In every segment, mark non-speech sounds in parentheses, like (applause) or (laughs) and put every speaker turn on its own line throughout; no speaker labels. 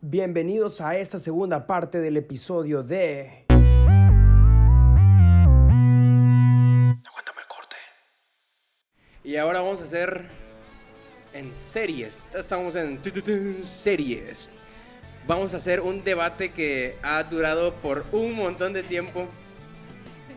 Bienvenidos a esta segunda parte del episodio de...
Aguántame el corte. Y ahora vamos a hacer en series. Estamos en series. Vamos a hacer un debate que ha durado por un montón de tiempo.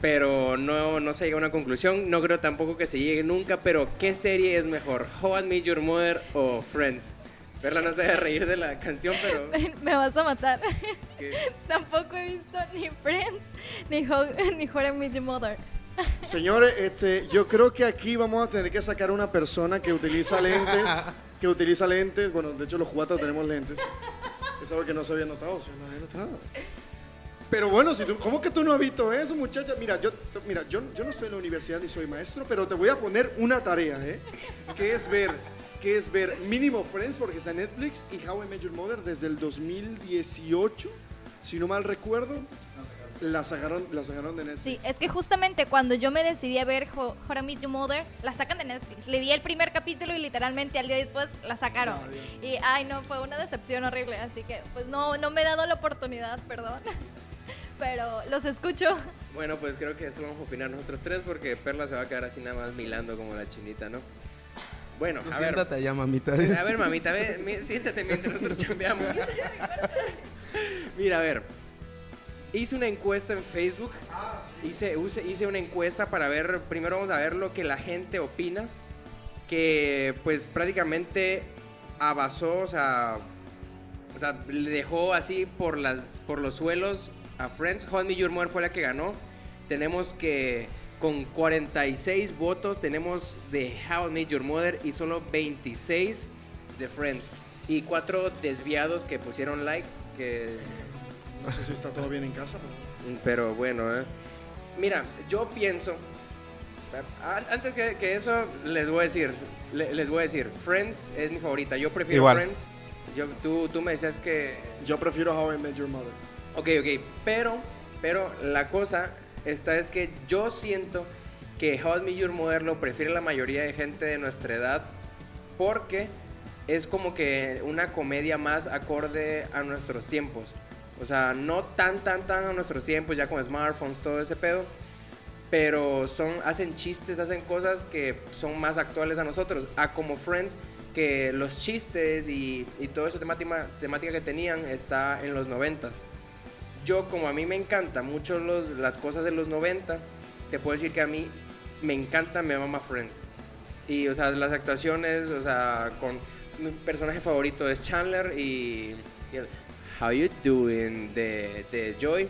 Pero no, no se llega a una conclusión. No creo tampoco que se llegue nunca. Pero ¿qué serie es mejor? ¿How I Met Your Mother o Friends? Verla no se debe reír de la canción, pero... (laughs)
Me vas a matar. (laughs)
¿qué?
Tampoco he visto ni Friends ni How, (laughs) ni How I Met Your Mother.
Señores, este, yo creo que aquí vamos a tener que sacar una persona que utiliza lentes, que utiliza lentes. Bueno, de hecho los jugatas tenemos lentes. Es algo que no se había notado, o sea, no había notado. Pero bueno, si tú, ¿cómo que tú no has visto eso, muchacha? Mira, yo, mira, yo, yo no estoy en la universidad ni soy maestro, pero te voy a poner una tarea, ¿eh? Que es ver, que es ver mínimo Friends porque está en Netflix y How I Met Your Mother desde el 2018, si no mal recuerdo, la sacaron, la sacaron de
Sí,
Netflix.
es que justamente cuando yo me decidí a ver How, How I Met Your Mother, la sacan de Netflix. Le vi el primer capítulo y literalmente al día después la sacaron.
No,
y ay no, fue una decepción horrible, así que pues no, no me he dado la oportunidad, perdón. (laughs) Pero los escucho.
Bueno, pues creo que eso vamos a opinar nosotros tres porque Perla se va a quedar así nada más milando como la chinita, ¿no? Bueno,
Tú
a ver.
siéntate allá, mamita.
A ver, mamita, siéntate mientras nosotros chambeamos. (laughs) Mira, a ver. Hice una encuesta en Facebook. Hice, use- hice una encuesta para ver, primero vamos a ver lo que la gente opina. Que pues prácticamente abasó, o sea, o sea, le dejó así por, las, por los suelos a Friends. Your Mother fue la que ganó. Tenemos que con 46 votos tenemos de How I Met Your Mother y solo 26 de Friends. Y cuatro desviados que pusieron like, que...
No sé si está todo bien en casa, pero...
Pero bueno, ¿eh? Mira, yo pienso... Antes que, que eso, les voy a decir, le- les voy a decir, Friends es mi favorita. Yo prefiero
Igual.
Friends. Yo, tú, tú me decías que
Yo prefiero How I Met Your Mother.
Ok, ok, pero, pero la cosa esta es que yo siento que How I Met Your Mother lo prefiere la mayoría de gente de nuestra edad porque es como que una comedia más acorde a nuestros tiempos. O sea, no tan, tan, tan a nuestros tiempos, ya con smartphones, todo ese pedo. Pero son, hacen chistes, hacen cosas que son más actuales a nosotros. A como Friends, que los chistes y, y toda esa temática, temática que tenían está en los noventas yo como a mí me encanta mucho los- las cosas de los 90, te puedo decir que a mí me encanta me mama Friends. Y o sea, las actuaciones, o sea, con mi personaje favorito es Chandler y, y el How You Doing de, de Joy.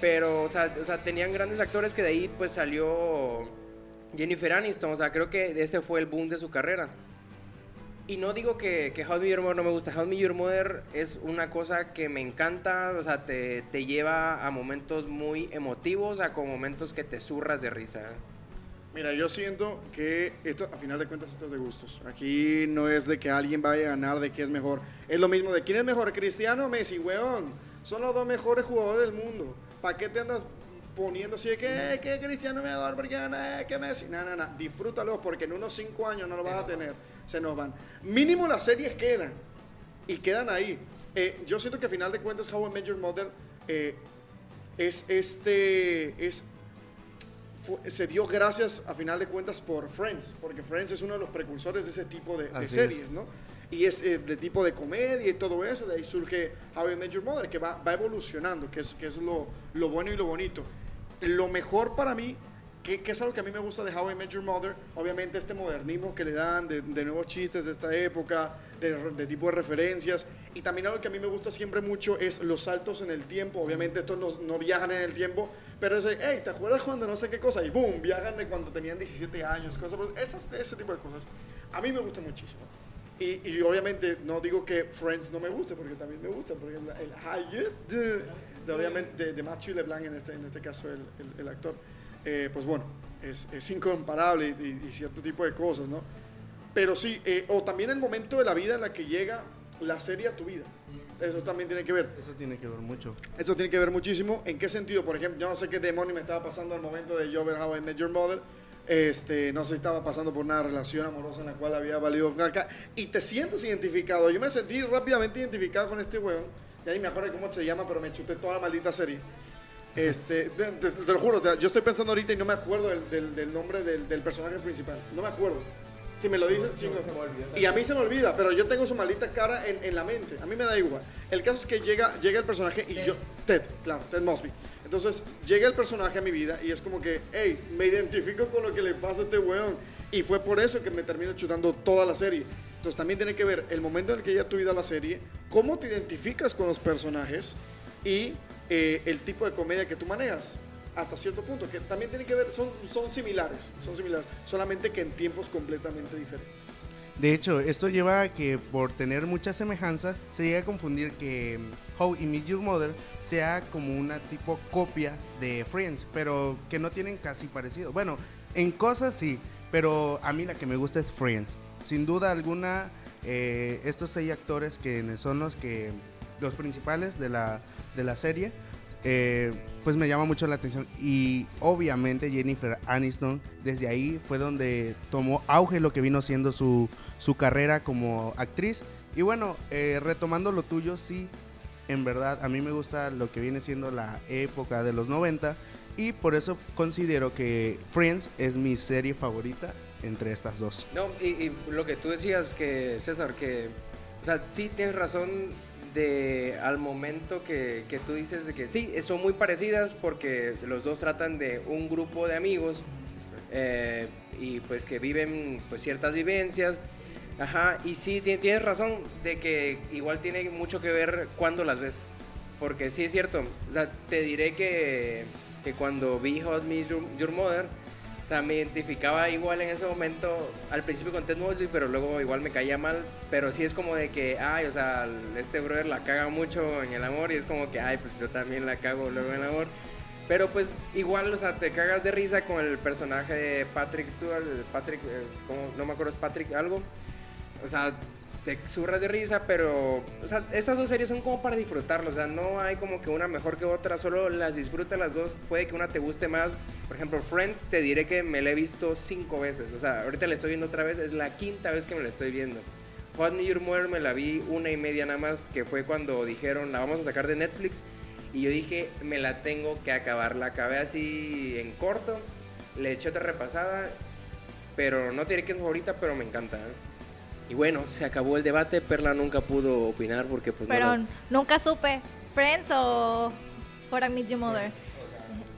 Pero, o sea, o sea, tenían grandes actores que de ahí pues salió Jennifer Aniston. O sea, creo que ese fue el boom de su carrera. Y no digo que, que How Mother no me gusta. How I Met Your es una cosa que me encanta. O sea, te, te lleva a momentos muy emotivos, a con momentos que te zurras de risa.
Mira, yo siento que esto, a final de cuentas, esto es de gustos. Aquí no es de que alguien vaya a ganar de qué es mejor. Es lo mismo de quién es mejor, Cristiano o Messi, weón. Son los dos mejores jugadores del mundo. ¿Para qué te andas poniendo así de que, eh, que Cristiano mejor porque eh, que Messi? No, no, no. Disfrútalo porque en unos cinco años no lo vas a tener. Se nos van. Mínimo las series quedan. Y quedan ahí. Eh, yo siento que a final de cuentas, How I Met Your Mother eh, es este. Es fu- se dio gracias a final de cuentas por Friends, porque Friends es uno de los precursores de ese tipo de, de
es.
series, ¿no? Y es eh, de tipo de comedia y todo eso, de ahí surge How I Met Your Mother, que va, va evolucionando, que es, que es lo, lo bueno y lo bonito. Lo mejor para mí, que, es algo que a mí me gusta de How I Met Your Mother, obviamente este modernismo que le dan de, nuevos chistes de esta época, de, tipo de referencias, y también algo que a mí me gusta siempre mucho es los saltos en el tiempo, obviamente estos no, viajan en el tiempo, pero es de, hey, ¿te acuerdas cuando no sé qué cosa? Y boom, viajan de cuando tenían 17 años, cosas, por- esas, ese tipo de cosas. A mí me gusta muchísimo. Y, obviamente no digo que Friends no me guste, porque también me gusta, porque el, el How You Do, de, obviamente de, de Matthew LeBlanc, en este, en este caso el, el- el actor, eh, pues bueno, es, es incomparable y, y- cierto tipo de cosas, ¿no? Pero sí, eh, o también el momento de la vida en la que llega la serie a tu vida. Eso también tiene que ver.
Eso tiene que ver mucho.
Eso tiene que ver muchísimo. ¿En qué sentido? Por ejemplo, yo no sé qué demonio me estaba pasando al momento de yo ver How I Met Your Mother, Este, no sé estaba pasando por una relación amorosa en la cual había valido caca. Y te sientes identificado. Yo me sentí rápidamente identificado con este weón. Y ahí me acuerdo cómo se llama, pero me chuté toda la maldita serie. Este, te, te- te lo juro, te- yo estoy pensando ahorita y no me acuerdo del, del- del nombre del, del personaje principal. No me acuerdo. Si me lo dices, chingo. Y a mí se me olvida, pero yo tengo su maldita cara en, en la mente. A mí me da igual. El caso es que llega, llega el personaje y yo. Ted, claro, Ted Mosby. Entonces llega el personaje a mi vida y es como que, hey, me identifico con lo que le pasa a este weón. Y fue por eso que me termino chutando toda la serie. Entonces también tiene que ver el momento en el que llega tu vida la serie, cómo te identificas con los personajes y eh, el tipo de comedia que tú manejas hasta cierto punto, que también tiene que ver, son, son similares, son similares, solamente que en tiempos completamente diferentes.
De hecho, esto lleva a que por tener mucha semejanza se llega a confundir que mm, How I Met Your Mother sea como una tipo copia de Friends, pero que no tienen casi parecido. Bueno, en cosas sí, pero a mí la que me gusta es Friends. Sin duda alguna, eh, estos seis actores que son los que los principales de la, de la serie, eh, pues me llama mucho la atención. Y obviamente Jennifer Aniston, desde ahí fue donde tomó auge lo que vino siendo su, su carrera como actriz. Y bueno, eh, retomando lo tuyo, sí, en verdad, a mí me gusta lo que viene siendo la época de los 90. Y por eso considero que Friends es mi serie favorita entre estas dos.
No, y, y lo que tú decías, que César, que, o sea, sí tienes razón de al momento que, que tú dices de que sí, son muy parecidas porque los dos tratan de un grupo de amigos eh, y pues que viven pues ciertas vivencias. Ajá, y sí, ti- tienes razón de que igual tiene mucho que ver cuando las ves. Porque sí es cierto, o sea, te diré que, que cuando vi Hot Meets Your, Your Mother, o sea, me identificaba igual en ese momento, al principio con Ted Mosby, pero luego igual me caía mal. Pero sí es como de que, ay, o sea, este brother la caga mucho en el amor y es como que, ay, pues yo también la cago luego en el amor. Pero pues igual, o sea, te cagas de risa con el personaje de Patrick Stewart, Patrick, eh, ¿cómo? no me acuerdo, es Patrick algo. O sea, te zurras de risa, pero, o sea, estas dos series son como para disfrutarlo, o sea, no hay como que una mejor que otra, solo las disfruta las dos, puede que una te guste más. Por ejemplo, Friends, te diré que me la he visto cinco veces, o sea, ahorita la estoy viendo otra vez, es la quinta vez que me la estoy viendo. Hot New Your Mother me la vi una y media nada más, que fue cuando dijeron, la vamos a sacar de Netflix, y yo dije, me la tengo que acabar, la acabé así en corto, le eché otra repasada, pero no diré que es favorita, pero me encanta. ¿eh? Y bueno, se acabó el debate. Perla nunca pudo opinar porque pues no
Pero
las-
nunca supe, Friends o How I Met Your Mother.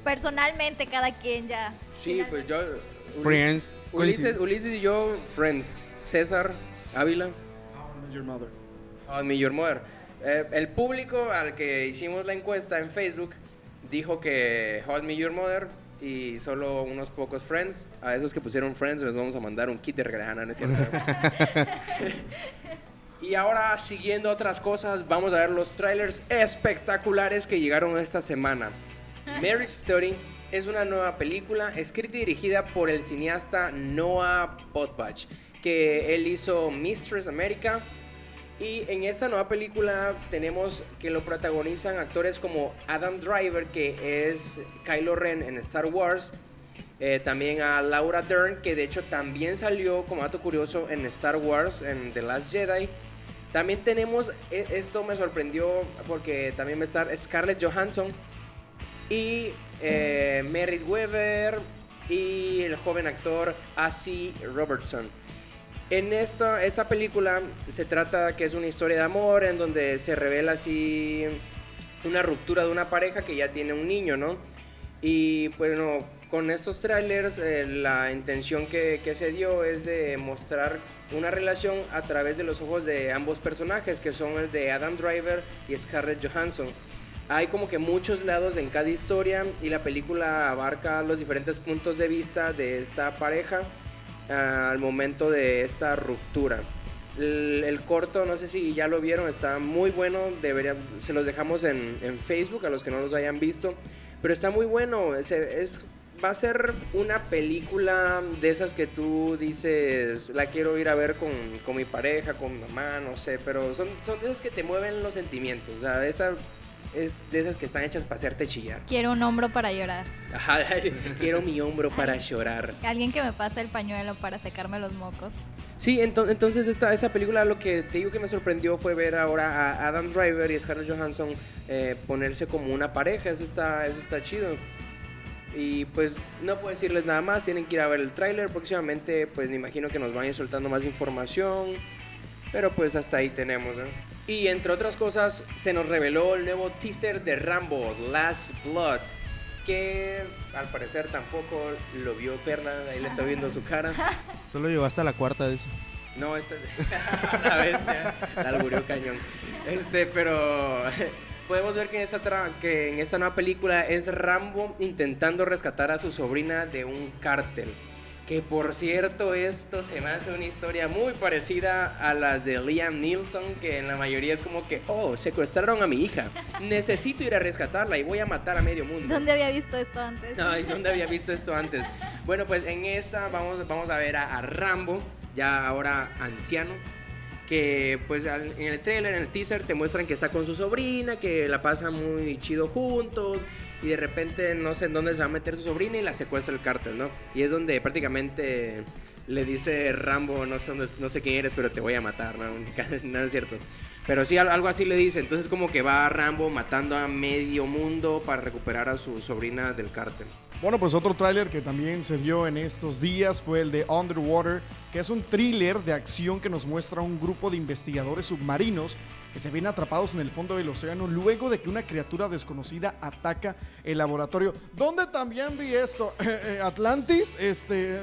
Personalmente, cada quien ya.
Sí, pues yo... Ulis-
Friends,
Ulises, Ulises y yo, Friends. César, Ávila,
How I Met Your Mother.
How I Met Your Mother. Eh, el público al que hicimos la encuesta en Facebook dijo que How I Met Your Mother y solo unos pocos Friends. A esos que pusieron Friends les vamos a mandar un kit de regalana, ¿no es cierto? (laughs) Y ahora, siguiendo otras cosas, vamos a ver los trailers espectaculares que llegaron esta semana. (laughs) Marriage Story es una nueva película escrita y dirigida por el cineasta Noah Baumbach, que él hizo Mistress America. Y en esta nueva película tenemos que lo protagonizan actores como Adam Driver, que es Kylo Ren en Star Wars, eh, también a Laura Dern, que de hecho también salió como dato curioso en Star Wars, en The Last Jedi. También tenemos, e- esto me sorprendió porque también va a estar Scarlett Johansson y eh, Merritt Weber y el joven actor Asi Robertson. En esta, esta película se trata que es una historia de amor en donde se revela así una ruptura de una pareja que ya tiene un niño, ¿no? Y bueno, con estos trailers eh, la intención que, que se dio es de mostrar una relación a través de los ojos de ambos personajes, que son el de Adam Driver y Scarlett Johansson. Hay como que muchos lados en cada historia y la película abarca los diferentes puntos de vista de esta pareja al momento de esta ruptura. El, el corto, no sé si ya lo vieron, está muy bueno. Debería, se los dejamos en, en Facebook a los que no los hayan visto. Pero está muy bueno. Es, es- va a ser una película de esas que tú dices, la quiero ir a ver con, con mi pareja, con mi mamá, no sé. Pero son, son de esas que te mueven los sentimientos. O sea, esa es de esas que están hechas para hacerte chillar.
Quiero un hombro para llorar.
Ajá, (laughs) quiero mi hombro para llorar.
Alguien que me pase el pañuelo para secarme los mocos.
Sí, ento- entonces esta, esa película lo que te digo que me sorprendió fue ver ahora a Adam Driver y Scarlett Johansson eh, ponerse como una pareja, eso está, eso está chido. Y pues no puedo decirles nada más, tienen que ir a ver el tráiler próximamente, pues me imagino que nos van a ir soltando más información, pero pues hasta ahí tenemos. ¿eh? Y entre otras cosas, se nos reveló el nuevo teaser de Rambo, Last Blood, que al parecer tampoco lo vio Perla, ahí le está viendo su cara. (laughs)
Solo llegó hasta la cuarta de eso.
No, esta (laughs) la bestia, la alburió cañón. Este, pero (laughs) podemos ver que en esta tra- que en esta nueva película es Rambo intentando rescatar a su sobrina de un cártel. Que por cierto, esto se me hace una historia muy parecida a las de Liam Neeson, que en la mayoría es como que, oh, secuestraron a mi hija. Necesito ir a rescatarla y voy a matar a medio mundo.
¿Dónde había visto esto antes?
Ay, ¿dónde había visto esto antes? Bueno, pues en esta vamos, vamos a ver a, a Rambo, ya ahora anciano, que pues en el trailer, en el teaser, te muestran que está con su sobrina, que la pasa muy chido juntos, y de repente no sé en dónde se va a meter su sobrina y la secuestra el cártel, ¿no? Y es donde prácticamente le dice Rambo, no sé, no sé quién eres, pero te voy a matar, ¿no? (laughs) Nada es cierto. Pero sí, al- algo así le dice. Entonces como que va Rambo matando a medio mundo para recuperar a su sobrina del cártel.
Bueno, pues otro tráiler que también se vio en estos días fue el de Underwater, que es un thriller de acción que nos muestra un grupo de investigadores submarinos que se ven atrapados en el fondo del océano luego de que una criatura desconocida ataca el laboratorio. ¿Dónde también vi esto? (laughs) Atlantis, este...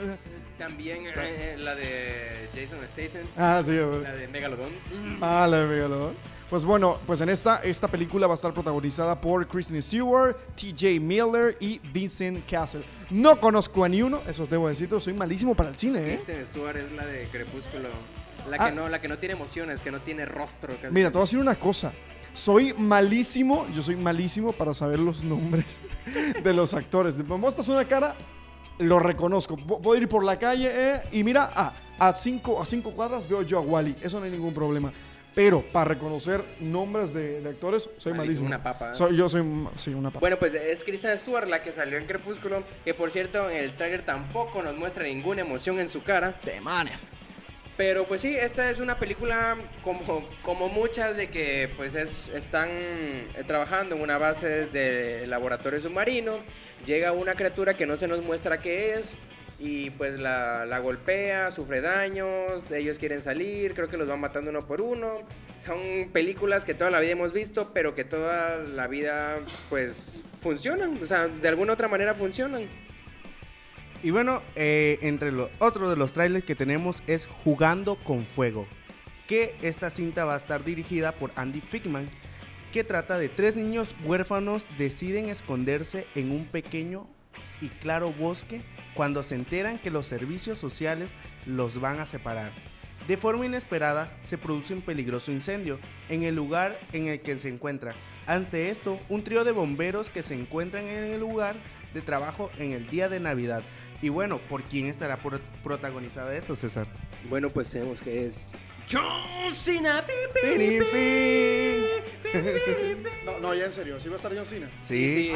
También eh, la de Jason Statham,
Ah, sí,
la de Megalodon. (clears throat)
Ah, la de Megalodon. Pues bueno, pues en esta, esta película va a estar protagonizada por Kristen Stewart, TJ Miller y Vincent Castle. No conozco a ni uno, eso debo decirte, soy malísimo para el cine, ¿eh?
Kristen Stewart es la de Crepúsculo. La
Ah.
que no, la que no tiene emociones, que no tiene rostro. casi.
Mira, te voy a decir una cosa. Soy malísimo, yo soy malísimo para saber los nombres (laughs) de los actores. Me muestras una cara, lo reconozco. Pu- Puedo ir por la calle eh, y mira, ah, a, cinco, a cinco cuadras veo yo a Wally. Eso no hay ningún problema. Pero para reconocer nombres de, de actores, soy
Malísimo,
malísimo.
una papa, ¿eh?
Soy- yo soy, sí, una papa.
Bueno, pues es Kristen Stewart la que salió en Crepúsculo, que por cierto en el trailer tampoco nos muestra ninguna emoción en su cara.
Demonios.
Pero pues sí, esta es una película como, como muchas de que pues es, están eh, trabajando en una base de laboratorio submarino, llega una criatura que no se nos muestra qué es y pues la, la golpea, sufre daños, ellos quieren salir, creo que los van matando uno por uno. Son películas que toda la vida hemos visto, pero que toda la vida pues funcionan, o sea, de alguna otra manera funcionan.
Y bueno, eh, entre los otro de los trailers que tenemos es Jugando con Fuego. Que esta cinta va a estar dirigida por Andy Fickman. Que trata de tres niños huérfanos deciden esconderse en un pequeño y claro bosque cuando se enteran que los servicios sociales los van a separar. De forma inesperada se produce un peligroso incendio en el lugar en el que se encuentra. Ante esto, un trío de bomberos que se encuentran en el lugar de trabajo en el día de Navidad. Y bueno, ¿por quién estará pro- protagonizada esto, César?
Bueno, pues tenemos que es John Cena.
No, no, ya en serio, ¿así va a estar John Cena?
Sí,
Sí,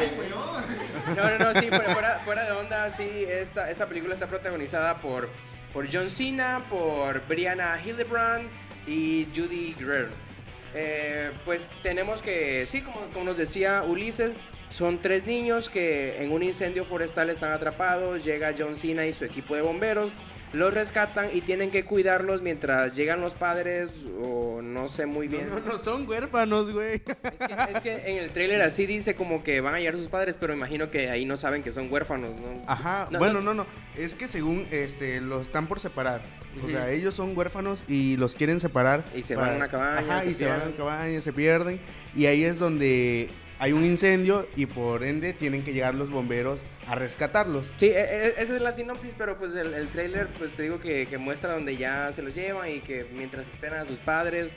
No, no, no, sí, fuera, fuera- de onda, sí, esa, esa película está protagonizada por, por John Cena, por Brianna Hildebrand y Judy Greer. Eh, pues tenemos que, sí, como, como nos decía Ulises, son tres niños que en un incendio forestal están atrapados, llega John Cena y su equipo de bomberos, los rescatan y tienen que cuidarlos mientras llegan los padres o no sé muy bien.
No, no son huérfanos, güey.
Es que, es que en el tráiler así dice como que van a llegar sus padres, pero imagino que ahí no saben que son huérfanos, ¿no?
Ajá,
No,
bueno,
no-
no, es que según este los están por separar. O sea, ellos son huérfanos y los quieren separar.
Y se van a una cabaña,
Ajá,
se
y se van a una cabaña, se pierden. Y ahí es donde hay un incendio y por ende tienen que llegar los bomberos a rescatarlos.
Sí, e- e- esa es la sinopsis, pero pues el, el tráiler, pues te digo que, que muestra donde ya se los llevan y que mientras esperan a sus padres.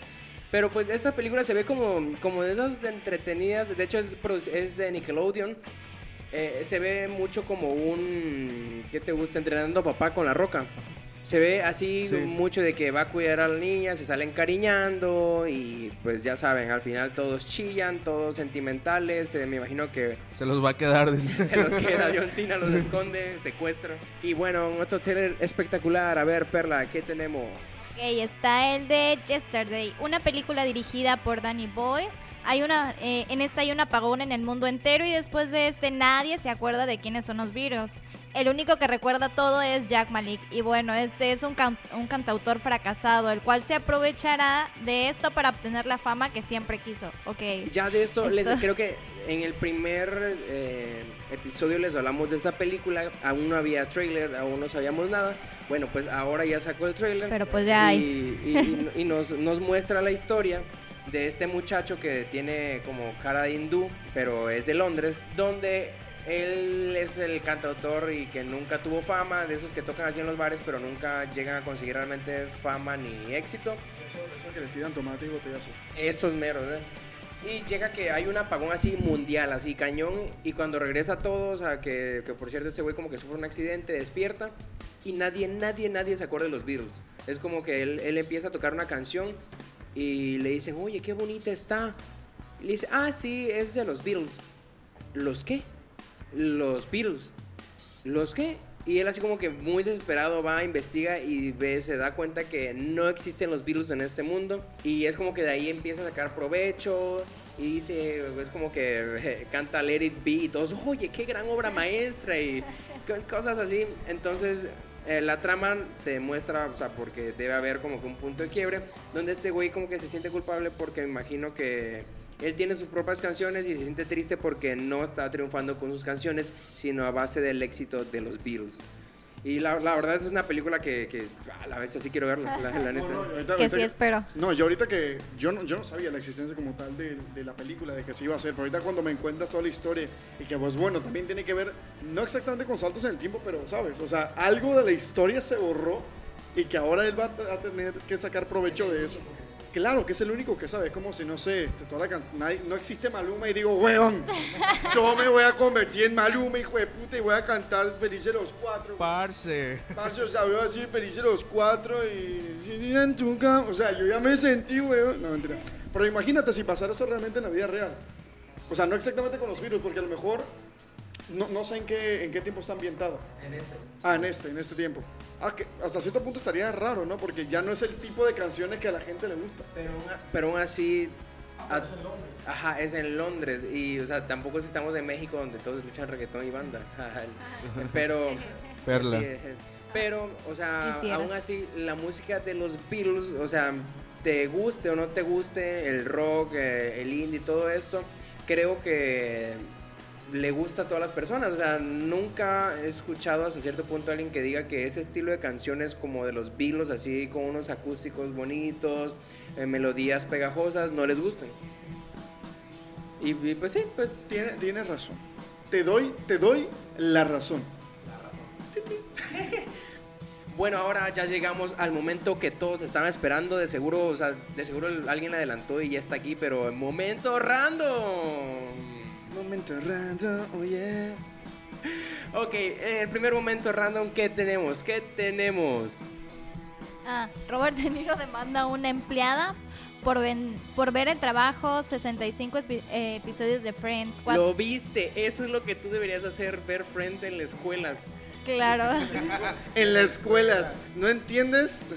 Pero pues esta película se ve como, como de esas entretenidas, de hecho es, es de Nickelodeon. Eh, se ve mucho como un, ¿qué te gusta? Entrenando a papá con la roca. Se ve así
Sí.
mucho de que va a cuidar a la niña, se sale encariñando y pues ya saben, al final todos chillan, todos sentimentales, eh, me imagino que
Se los va a quedar. (laughs) dice.
se los queda John Cena, los esconde, secuestra. Y bueno, otro trailer espectacular, a ver Perla, ¿qué tenemos?
Ok, está el de Yesterday, una película dirigida por Danny Boyle. Hay una, eh, en esta hay un apagón en el mundo entero y después de este nadie se acuerda de quiénes son los Beatles. El único que recuerda todo es Jack Malik. Y bueno, este es un, can- un cantautor fracasado, el cual se aprovechará de esto para obtener la fama que siempre quiso. Ok.
Ya de esto, les,
Esto.
creo que en el primer eh, episodio les hablamos de esta película, aún no había trailer, aún no sabíamos nada. Bueno, pues ahora ya sacó el trailer.
Pero pues ya hay.
Y, y- y nos, nos muestra la historia de este muchacho que tiene como cara de hindú, pero es de Londres, donde él es el cantautor y que nunca tuvo fama, de esos que tocan así en los bares, pero nunca llegan a conseguir realmente fama ni éxito.
Eso, eso que les tiran tomate y botellazos.
Esos meros, ¿eh? Y llega que hay un apagón así mundial, así cañón, y cuando regresa todo, o sea, que, que por cierto ese güey como que sufre un accidente, despierta, y nadie, nadie, nadie se acuerda de los Beatles. Es como que él, él empieza a tocar una canción y le dicen, oye, qué bonita está. Y le dice, ah, sí, es de los Beatles. ¿Los qué? Los Beatles. ¿Los qué? Y él así como que muy desesperado va, investiga y ve, se da cuenta que no existen los Beatles en este mundo. Y es como que de ahí empieza a sacar provecho. Y dice, es como que (laughs) canta Let It Be y todos, oye, qué gran obra maestra y co- cosas así. Entonces, eh, la trama te muestra, o sea, porque debe haber como que un punto de quiebre, donde este güey como que se siente culpable porque imagino que él tiene sus propias canciones y se siente triste porque no está triunfando con sus canciones, sino a base del éxito de los Beatles. Y la, la verdad es una película que, que a la vez así quiero verla, la, la neta. (laughs)
No, no, ahorita-
Que
ahorita
sí espero.
No, yo ahorita que. Yo no, yo no sabía la existencia como tal de, de la película, de que se iba a hacer. Pero ahorita cuando me encuentras toda la historia y que, pues bueno, también tiene que ver, no exactamente con saltos en el tiempo, pero, ¿sabes? O sea, algo de la historia se borró y que ahora él va a, a tener que sacar provecho de eso. Claro, que es el único que sabe. Es como si, no sé, este, toda la can- nadie- no existe Maluma y digo, weón, yo me voy a convertir en Maluma, hijo de puta, y voy a cantar Felices los Cuatro.
Parce.
Parce, o sea, voy a decir felices los cuatro y... si en tu cama. O sea, yo ya me sentí, weón. No, mentira. Pero imagínate si pasara eso realmente en la vida real. O sea, no exactamente con los virus, porque a lo mejor... No, no sé en qué, en qué tiempo está ambientado.
En ese.
Ah, en este, en este tiempo. Ah, que hasta cierto punto estaría raro, ¿no? Porque ya no es el tipo de canciones que a la gente le gusta.
Pero, aún pero aún así... a- Ajá, es en Londres. Y, o sea, tampoco es que estamos en México donde todos escuchan reggaetón y banda. (laughs) Pero... (laughs)
Perla.
sí, eh, pero, o sea,
Quisiera.
aún así, la música de los Beatles, o sea, te guste o no te guste el rock, eh, el indie, todo esto, creo que le gusta a todas las personas. O sea, nunca he escuchado hasta cierto punto a alguien que diga que ese estilo de canciones como de los Beatles, así con unos acústicos bonitos, eh, melodías pegajosas, no les gustan. Y, y pues sí, pues
Tiene, tienes razón. Te doy, te doy la razón.
Bueno, ahora ya llegamos al momento que todos estaban esperando. De seguro, o sea, de seguro alguien adelantó y ya está aquí, pero momento random.
Momento random, oh yeah.
Ok, en el primer momento random, ¿qué tenemos? ¿Qué tenemos?
Ah, Robert De Niro demanda a una empleada por, ven- por ver el trabajo 65 epi- eh, episodios de Friends.
Lo viste, eso es lo que tú deberías hacer, ver Friends en las escuelas.
Claro. (laughs)
En las escuelas, ¿no entiendes? No,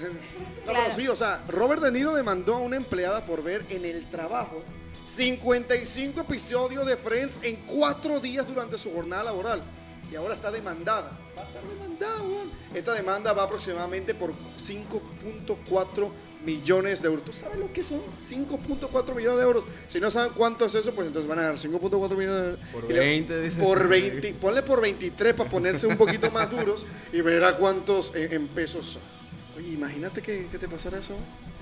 Claro.
pero sí, o sea, Robert De Niro demandó a una empleada por ver en el trabajo 55 episodios de Friends en cuatro días durante su jornada laboral. Y ahora está demandada. Va a estar demandada, weón. Esta demanda va aproximadamente por 5.4 millones de euros. ¿Tú sabes lo que son? 5.4 millones de euros. Si no saben cuánto es eso, pues entonces van a dar 5.4 millones de euros.
Por
Y le-
20, dice.
Por 20. Ponle por 23 para ponerse un poquito más duros y verá cuántos en, en pesos son. Oye, imagínate que, que te pasara eso.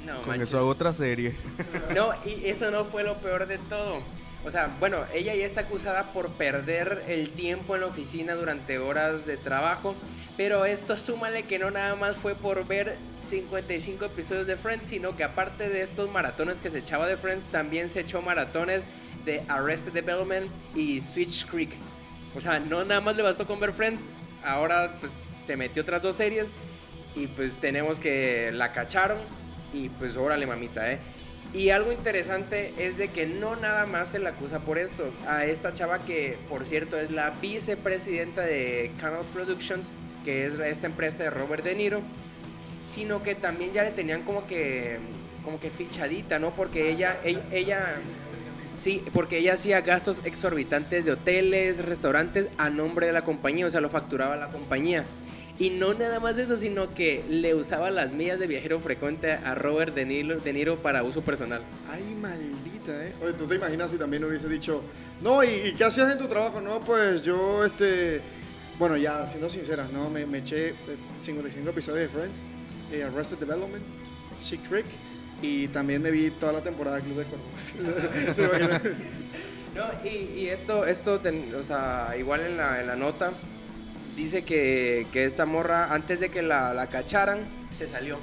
No,
Con
manches.
eso hago otra serie. (laughs)
No, y eso no fue lo peor de todo. O sea, bueno, ella ya está acusada por perder el tiempo en la oficina durante horas de trabajo, pero esto súmale que no nada más fue por ver 55 episodios de Friends, sino que aparte de estos maratones que se echaba de Friends, también se echó maratones de Arrested Development y Switch Creek. O sea, no nada más le bastó con ver Friends, ahora pues se metió otras dos series y pues tenemos que la cacharon y pues órale mamita, ¿eh? Y algo interesante es de que no nada más se la acusa por esto. A esta chava que, por cierto, es la vicepresidenta de Canal Productions, que es esta empresa de Robert De Niro, sino que también ya le tenían como que, como que fichadita, ¿no? Porque ella, ella, ella Sí, porque ella hacía gastos exorbitantes de hoteles, restaurantes a nombre de la compañía, o sea, lo facturaba la compañía. Y no nada más eso, sino que le usaba las millas de viajero frecuente a Robert De Niro, de Niro para uso personal.
Ay, maldita, ¿eh? Oye, ¿tú te imaginas si también hubiese dicho, no, ¿y, y qué hacías en tu trabajo? No, pues yo, este, bueno, ya, siendo sinceras, ¿no? Me, me eché eh, 55 episodios de Friends, eh, Arrested Development, Chick Trick, y también me vi toda la temporada de Club de Cuervos. (laughs) (laughs)
No, y, y esto, esto ten- o sea, igual en la, en la nota, dice que, que esta morra, antes de que la, la cacharan, se salió.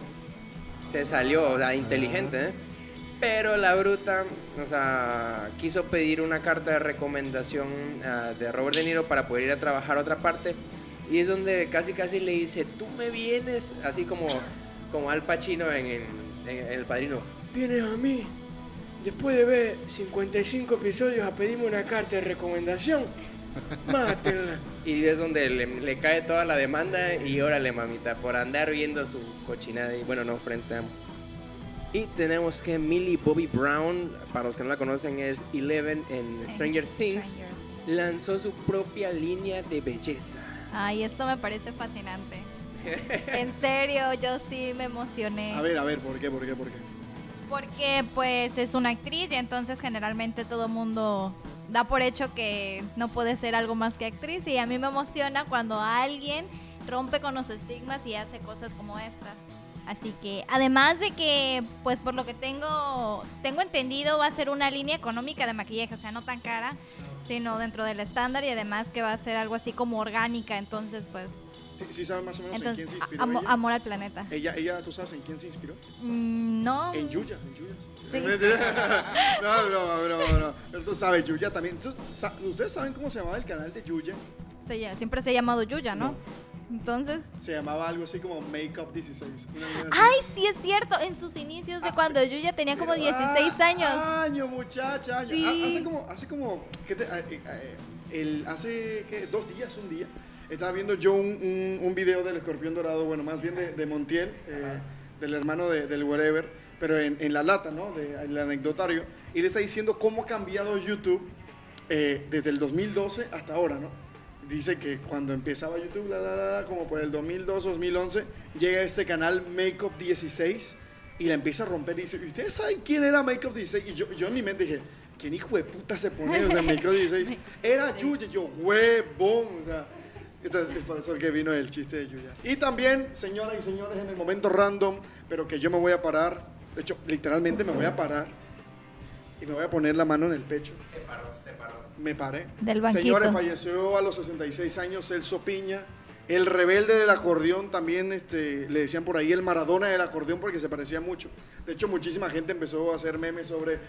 Se salió, o sea, inteligente, ¿eh? Pero la bruta, o sea, quiso pedir una carta de recomendación ah, de Robert De Niro para poder ir a trabajar a otra parte. Y es donde casi casi le dice, tú me vienes, así como, como Al Pacino en, en- en El Padrino. Vienes a mí, después de ver 55 episodios, a pedirme una carta de recomendación. Mátenla. Y es donde le, le cae toda la demanda y órale, mamita, por andar viendo su cochinada. Y bueno, no, Friends, te amo. Y tenemos que Millie Bobby Brown, para los que no la conocen, es Eleven en Stranger Things,
Stranger
lanzó su propia línea de belleza.
Ay, esto me parece fascinante. (laughs) En serio, yo sí me emocioné.
A ver, a ver, ¿por qué, por qué, por qué?
Porque pues es una actriz y entonces generalmente todo mundo da por hecho que no puede ser algo más que actriz y a mí me emociona cuando alguien rompe con los estigmas y hace cosas como esta. Así que además de que pues por lo que tengo tengo entendido va a ser una línea económica de maquillaje, o sea, no tan cara, sino dentro del estándar y además que va a ser algo así como orgánica, entonces pues
¿Sí, sí sabes más o menos en quién
entonces
se inspiró ella?
amor al planeta.
ella? Ella, ¿tú sabes en quién se inspiró?
Mm, no.
En Yuya, en Yuya.
Sí. (laughs)
no, broma, broma, broma. Pero tú sabes, Yuya también. ¿Tú- sa- ¿Ustedes saben cómo se llamaba el canal de Yuya?
Se siempre se ha llamado Yuya, ¿no?
No.
Entonces,
Se llamaba algo así como Makeup 16. una cosa así.
ay, sí es cierto, en sus inicios de cuando Yuya tenía como 16
Ah,
años.
Año, muchacha, año.
Sí.
Ah, hace como, hace como, ¿qué te- ah, eh, eh, el, hace ¿qué? dos días, un día, estaba viendo yo un, un, un video del escorpión dorado, bueno, más bien de, de Montiel, eh, del hermano de- del wherever, pero en, en la lata, ¿no? De, el anecdotario, y le está diciendo cómo ha cambiado YouTube eh, desde el 2012 hasta ahora, ¿no? Dice que cuando empezaba YouTube, la, la, la, como por el 2012, 2011, llega este canal Makeup 16 y la empieza a romper y dice, ¿y ustedes saben quién era Makeup 16? Y yo, yo en mi mente dije, ¿quién hijo de puta se pone o sea, Makeup 16? (laughs) Era Yuya, yo, huevón, o sea, entonces, es por eso que vino el chiste de Yuya. Y también, señoras y señores, en el momento random, pero que yo me voy a parar, de hecho, literalmente me voy a parar y me voy a poner la mano en el pecho.
Se paró, se paró.
Me paré.
Del banquito.
Señores, falleció a los 66 años Celso Piña. El rebelde del acordeón también este, le decían por ahí el Maradona del acordeón porque se parecía mucho. De hecho, muchísima gente empezó a hacer memes sobre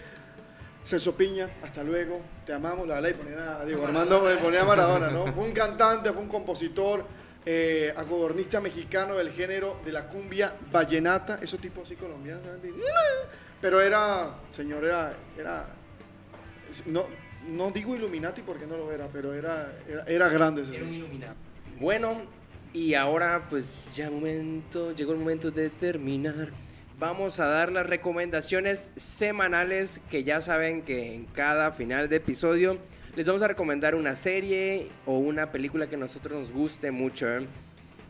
Celso Piña, hasta luego, te amamos, la verdad, y ponían a Diego Armando, ponía a Maradona, ¿no? Fue un cantante, fue un compositor, eh, acordonista mexicano del género de la cumbia vallenata, esos tipos así colombianos, pero era, señor, era, era no, no digo Illuminati porque no lo era, pero era, era, era grande ese señor.
Bueno, y ahora pues ya momento, llegó el momento de terminar. Vamos a dar las recomendaciones semanales que ya saben que en cada final de episodio les vamos a recomendar una serie o una película que a nosotros nos guste mucho. ¿eh?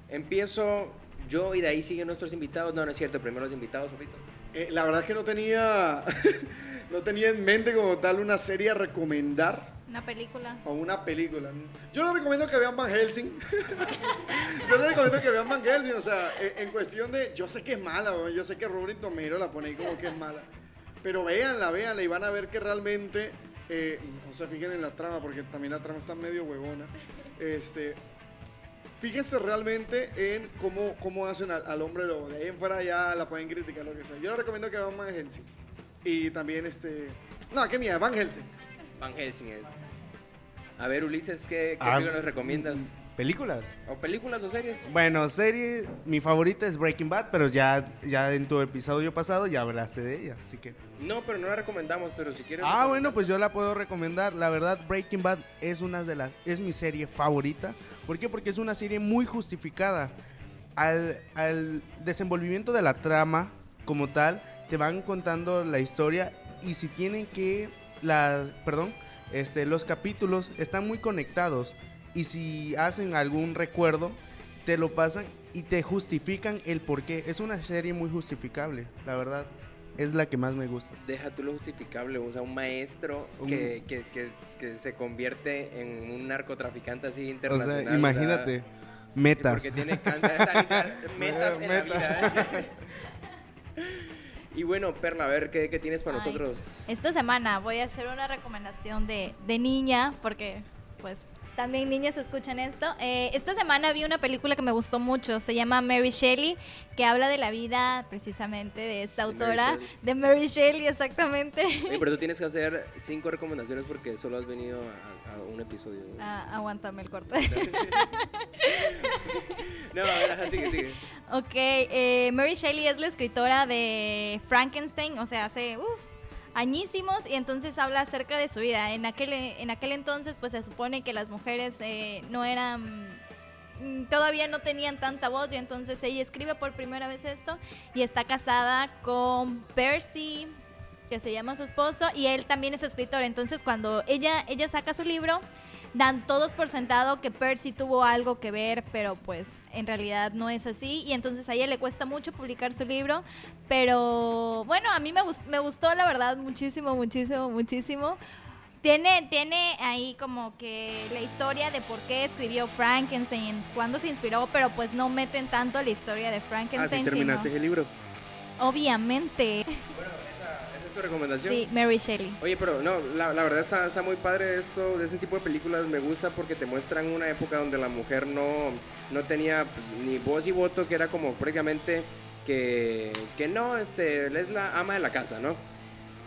Empiezo yo y de ahí siguen nuestros invitados. No, no es cierto, primero los invitados, papito.
Eh, la verdad es que no tenía, (laughs) no tenía en mente como tal una serie a recomendar
Una película.
o una película. Yo les recomiendo que vean Van Helsing. (laughs) yo les recomiendo que vean Van Helsing. O sea, en, en cuestión de, yo sé que es mala, yo sé que Robert Tomero la pone ahí como que es mala. Pero véanla, véanla y van a ver que realmente, eh, no se fijen en la trama porque también la trama está medio huevona. Este, fíjense realmente en cómo, cómo hacen al, hombre lobo. De ahí en fuera ya la pueden criticar, lo que sea. Yo les recomiendo que vean Van Helsing. Y también este... No, qué mierda, Van Helsing.
Van Helsing es. A ver, Ulises, ¿qué, qué
Ah,
película nos recomiendas?
¿Películas?
¿O películas o series?
Bueno, serie, mi favorita es Breaking Bad, pero ya, ya en tu episodio pasado ya hablaste de ella, así que...
No, pero no la recomendamos, pero si quieres...
Ah, bueno, pues yo la puedo recomendar. La verdad, Breaking Bad es una de las, es mi serie favorita. ¿Por qué? Porque es una serie muy justificada. Al, al desenvolvimiento de la trama como tal, te van contando la historia y si tienen que, la, perdón, este, los capítulos están muy conectados y si hacen algún recuerdo, te lo pasan y te justifican el por qué. Es una serie muy justificable, la verdad. Es la que más me gusta.
Deja tú lo justificable, o sea, un maestro
Un-
que, que, que, que se convierte en un narcotraficante así
O
internacional.
sea, imagínate, metas.
Porque tiene o (laughs) metas en la (laughs) vida. (laughs) y bueno, Perla, a ver, ¿qué, qué tienes para
Ay,
nosotros?
Esta semana voy a hacer una recomendación de, de niña, porque pues también niñas escuchan esto. Eh, esta semana vi una película que me gustó mucho, se llama Mary Shelley, que habla de la vida precisamente de esta
De
autora, de Mary Shelley, exactamente.
Oye, pero tú tienes que hacer cinco recomendaciones porque solo has venido a, a un episodio.
Ah, aguántame el corte. (laughs)
No, a ver, sigue, sigue.
Ok, eh, Mary Shelley es la escritora de Frankenstein, o sea, hace uf, añísimos y entonces habla acerca de su vida. En aquel, en aquel entonces pues se supone que las mujeres eh, no eran mm, todavía no tenían tanta voz y entonces ella escribe por primera vez esto y está casada con Percy que se llama su esposo y él también es escritor entonces cuando ella ella saca su libro dan todos por sentado que Percy tuvo algo que ver, pero pues en realidad no es así. Y entonces a ella le cuesta mucho publicar su libro. Pero bueno, a mí me, gust- me gustó la verdad muchísimo, muchísimo, muchísimo. Tiene, tiene ahí como que la historia de por qué escribió Frankenstein, cuándo se inspiró, pero pues no meten tanto la historia de
Ah,
Frankenstein.
sí, terminaste
sino-
el libro.
obviamente.
Bueno, tu recomendación.
Sí, Mary Shelley.
Oye, pero no, la, la verdad está, está muy padre esto, de este tipo de películas me gusta porque te muestran una época donde la mujer no, no tenía pues, ni voz y voto, que era como prácticamente que, que no, este, es la ama de la casa, ¿no?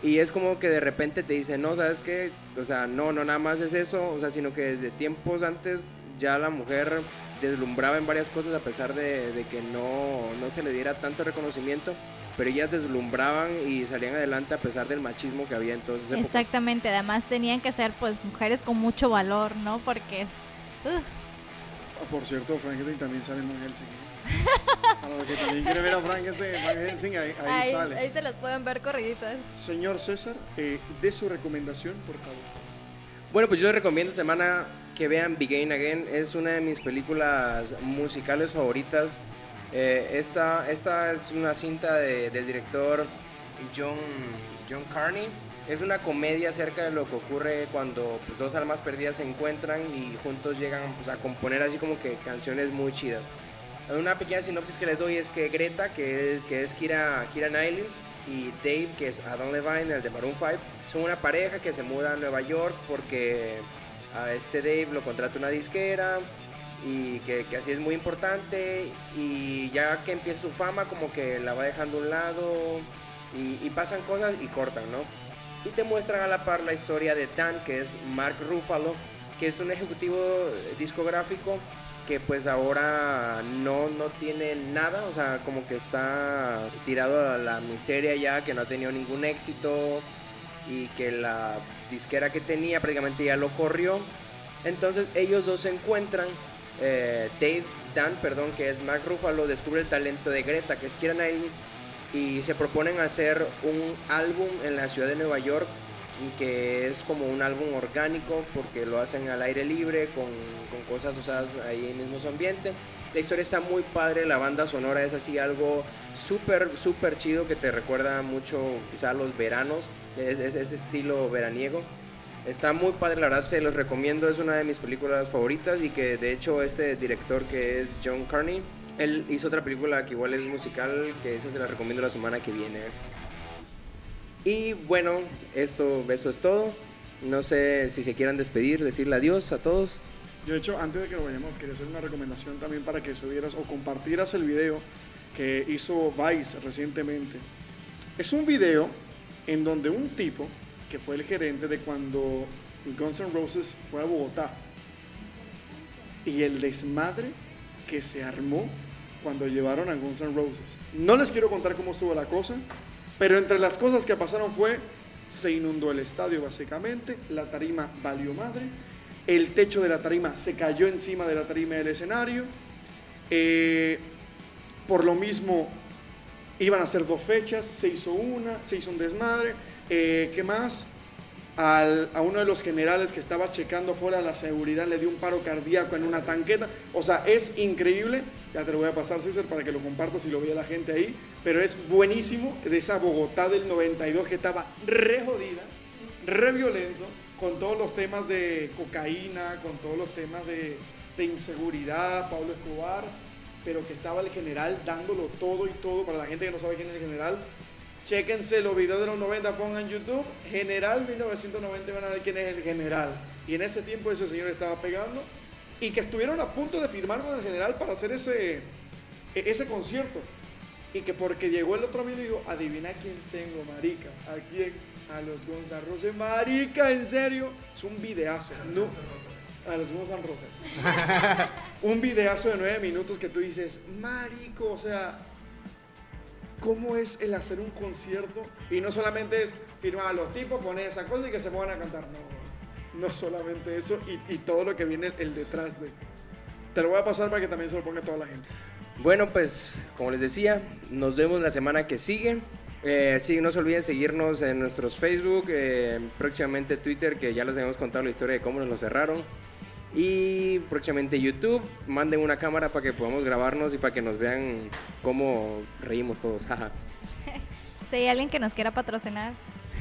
Y es como que de repente te dicen, no, ¿sabes qué? O sea, no, no nada más es eso, o sea, sino que desde tiempos antes ya la mujer deslumbraba en varias cosas a pesar de, de que no, no se le diera tanto reconocimiento, pero ellas deslumbraban y salían adelante a pesar del machismo que había en todas esas épocas.
Exactamente, además tenían que ser pues mujeres con mucho valor, ¿no? Porque...
Ah, Por cierto, Frankenstein también sale en Van Helsing. (laughs) Para los que también quieren ver a Frankenstein en Van Helsing, ahí, ahí
ahí,
sale.
ahí se las pueden ver corriditas.
Señor César, eh, de su recomendación, por favor.
Bueno, pues yo les recomiendo esta semana que vean Begin Again. Es una de mis películas musicales favoritas. Eh, esta, esta es una cinta de- del director John, John Carney. Es una comedia acerca de lo que ocurre cuando pues, dos almas perdidas se encuentran y juntos llegan pues, a componer así como que canciones muy chidas. Una pequeña sinopsis que les doy es que Greta, que es, que es Kira, Kira y Dave, que es Adam Levine, el de Maroon 5, son una pareja que se muda a Nueva York porque a este Dave lo contrata una disquera y que, que así es muy importante y ya que empieza su fama como que la va dejando a un lado y, y pasan cosas y cortan, ¿no? Y te muestran a la par la historia de Dan, que es Mark Ruffalo, que es un ejecutivo discográfico que pues ahora no, no tiene nada, o sea, como que está tirado a la miseria ya, que no ha tenido ningún éxito y que la disquera que tenía prácticamente ya lo corrió. Entonces ellos dos se encuentran, eh, Dave Dan, perdón, que es Mark Ruffalo, descubre el talento de Greta, que es Kira Knightley, y se proponen hacer un álbum en la ciudad de Nueva York que es como un álbum orgánico porque lo hacen al aire libre con, con cosas usadas ahí en el mismo ambiente. La historia está muy padre, la banda sonora es así algo súper, súper chido que te recuerda mucho quizá a los veranos, es ese estilo veraniego. Está muy padre, la verdad se los recomiendo, es una de mis películas favoritas y que de hecho este director que es John Carney, él hizo otra película que igual es musical, que esa se la recomiendo la semana que viene. Y bueno, esto, eso es todo. No sé si se quieran despedir, decirle adiós a todos.
Yo, de hecho, antes de que nos vayamos, quería hacer una recomendación también para que subieras o compartieras el video que hizo Vice recientemente. Es un video en donde un tipo, que fue el gerente de cuando Guns N' Roses fue a Bogotá, y el desmadre que se armó cuando llevaron a Guns N' Roses. No les quiero contar cómo estuvo la cosa, pero entre las cosas que pasaron fue, se inundó el estadio básicamente, la tarima valió madre, el techo de la tarima se cayó encima de la tarima del escenario, eh, por lo mismo iban a ser dos fechas, se hizo una, se hizo un desmadre, eh, ¿qué más? al- a uno de los generales que estaba checando fuera la seguridad le dio un paro cardíaco en una tanqueta. O sea, es increíble. Ya te lo voy a pasar, César, para que lo compartas y lo vea la gente ahí. Pero es buenísimo de esa Bogotá del 92 que estaba re jodida, re violento, con todos los temas de cocaína, con todos los temas de, de inseguridad, Pablo Escobar, pero que estaba el general dándolo todo y todo. Para la gente que no sabe quién es el general, Chéquense los videos de los 90, pongan YouTube, General 1990 y van a ver quién es el general. Y en ese tiempo ese señor estaba pegando y que estuvieron a punto de firmar con el general para hacer ese, e- ese concierto. Y que porque llegó el otro amigo y dijo, adivina quién tengo, marica. ¿A quién? A los Gonzalo Roses. Marica, en serio. Es un videazo. No, a los Gonzalo Roses. un videazo de nueve minutos que tú dices, marico, o sea, cómo es el hacer un concierto y no solamente es firmar a los tipos, poner esa cosa y que se pongan a cantar. No, no solamente eso y, y todo lo que viene el detrás de. Te lo voy a pasar para que también se lo ponga toda la gente.
Bueno, pues como les decía, nos vemos la semana que sigue. Eh, sí, no se olviden seguirnos en nuestros Facebook, eh, próximamente Twitter, que ya les habíamos contado la historia de cómo nos lo cerraron. Y próximamente YouTube, manden una cámara para que podamos grabarnos y para que nos vean cómo reímos todos. (laughs) Jaja. (laughs)
Si hay alguien que nos quiera patrocinar.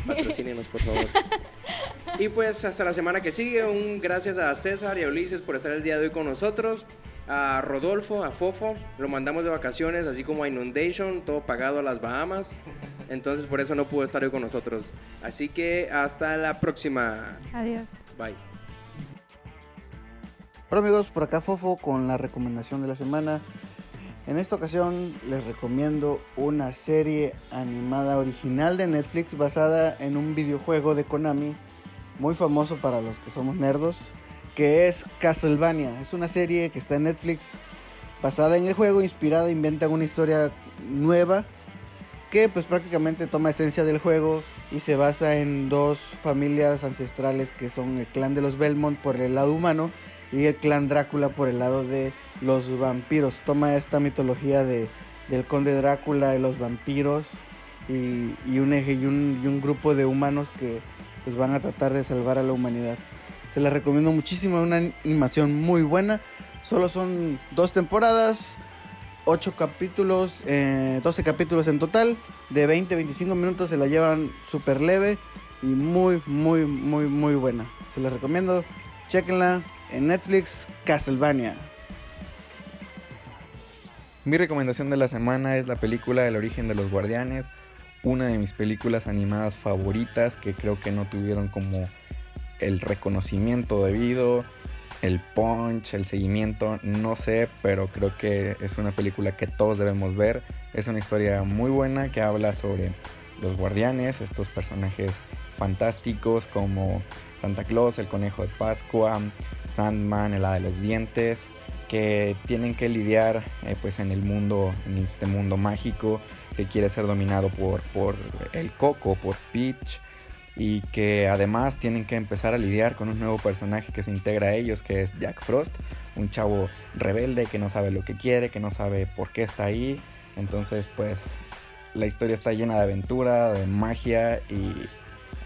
Patrocínenos, por favor. (laughs) Y pues hasta la semana que sigue, un gracias a César y a Ulises por estar el día de hoy con nosotros. A Rodolfo, a Fofo, lo mandamos de vacaciones, así como a Inundation, todo pagado a las Bahamas. Entonces por eso no pudo estar hoy con nosotros. Así que hasta la próxima.
Adiós.
Bye.
Hola amigos, por acá Fofo con la recomendación de la semana. En esta ocasión les recomiendo una serie animada original de Netflix basada en un videojuego de Konami muy famoso para los que somos nerdos, que es Castlevania. Es una serie que está en Netflix basada en el juego, inspirada, inventan una historia nueva que pues prácticamente toma esencia del juego y se basa en dos familias ancestrales que son el clan de los Belmont por el lado humano y el clan Drácula por el lado de los vampiros. Toma esta mitología de, del conde Drácula y los vampiros y, un eje y un, grupo de humanos que pues van a tratar de salvar a la humanidad. Se la recomiendo muchísimo, una animación muy buena. Solo son dos temporadas, 8 capítulos, eh, 12 capítulos en total, de 20-25 minutos se la llevan súper leve y muy, muy, muy, muy buena. Se la recomiendo, chequenla en Netflix, Castlevania.
Mi recomendación de la semana es la película El origen de los guardianes, una de mis películas animadas favoritas que creo que no tuvieron como el reconocimiento debido, el punch, el seguimiento, no sé, pero creo que es una película que todos debemos ver. Es una historia muy buena que habla sobre los guardianes, estos personajes fantásticos como Santa Claus, el conejo de Pascua, Sandman, el hada de los dientes, que tienen que lidiar eh, pues en el mundo, en este mundo mágico que quiere ser dominado por, por el Coco, por Peach y que además tienen que empezar a lidiar con un nuevo personaje que se integra a ellos, que es Jack Frost, un chavo rebelde que no sabe lo que quiere, que no sabe por qué está ahí. Entonces, pues la historia está llena de aventura, de magia y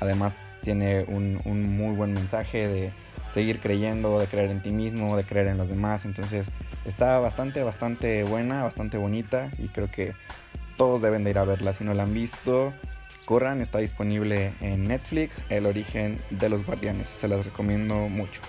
además tiene un, muy buen mensaje de seguir creyendo, de creer en ti mismo, de creer en los demás. Entonces, está bastante, bastante buena, bastante bonita y creo que todos deben de ir a verla. Si no la han visto, corran, está disponible en Netflix, El origen de los guardianes. Se las recomiendo mucho.